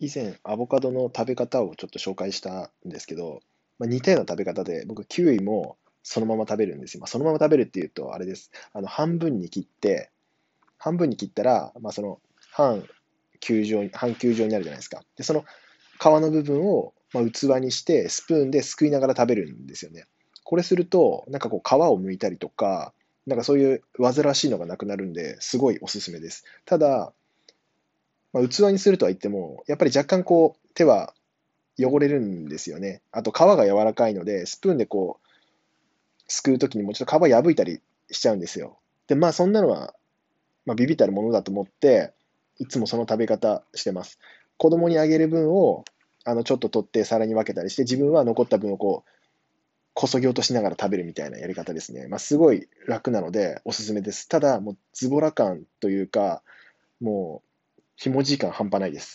以前、アボカドの食べ方をちょっと紹介したんですけど、まあ、似たような食べ方で、僕、キウイもそのまま食べるんですよ。まあ、そのまま食べるっていうと、あれです。あの半分に切って、半分に切ったら、まあ、その半球状、半球状になるじゃないですか。で、その皮の部分を、まあ、器にして、スプーンですくいながら食べるんですよね。これすると、なんかこう、皮を剥いたりとか、なんかそういう煩わしいのがなくなるんで、すごいおすすめです。ただ、まあ、器にするとは言っても、やっぱり若干こう、手は汚れるんですよね。あと皮が柔らかいので、スプーンでこう、すくうときにもちょっと皮破いたりしちゃうんですよ。で、まあそんなのは、まあ、ビビたるものだと思って、いつもその食べ方してます。子供にあげる分を、あの、ちょっと取って皿に分けたりして、自分は残った分をこう、こそぎ落としながら食べるみたいなやり方ですね。まあ、すごい楽なのでおすすめです。ただ、もうズボラ感というか、もう、ひもじい感半端ないです。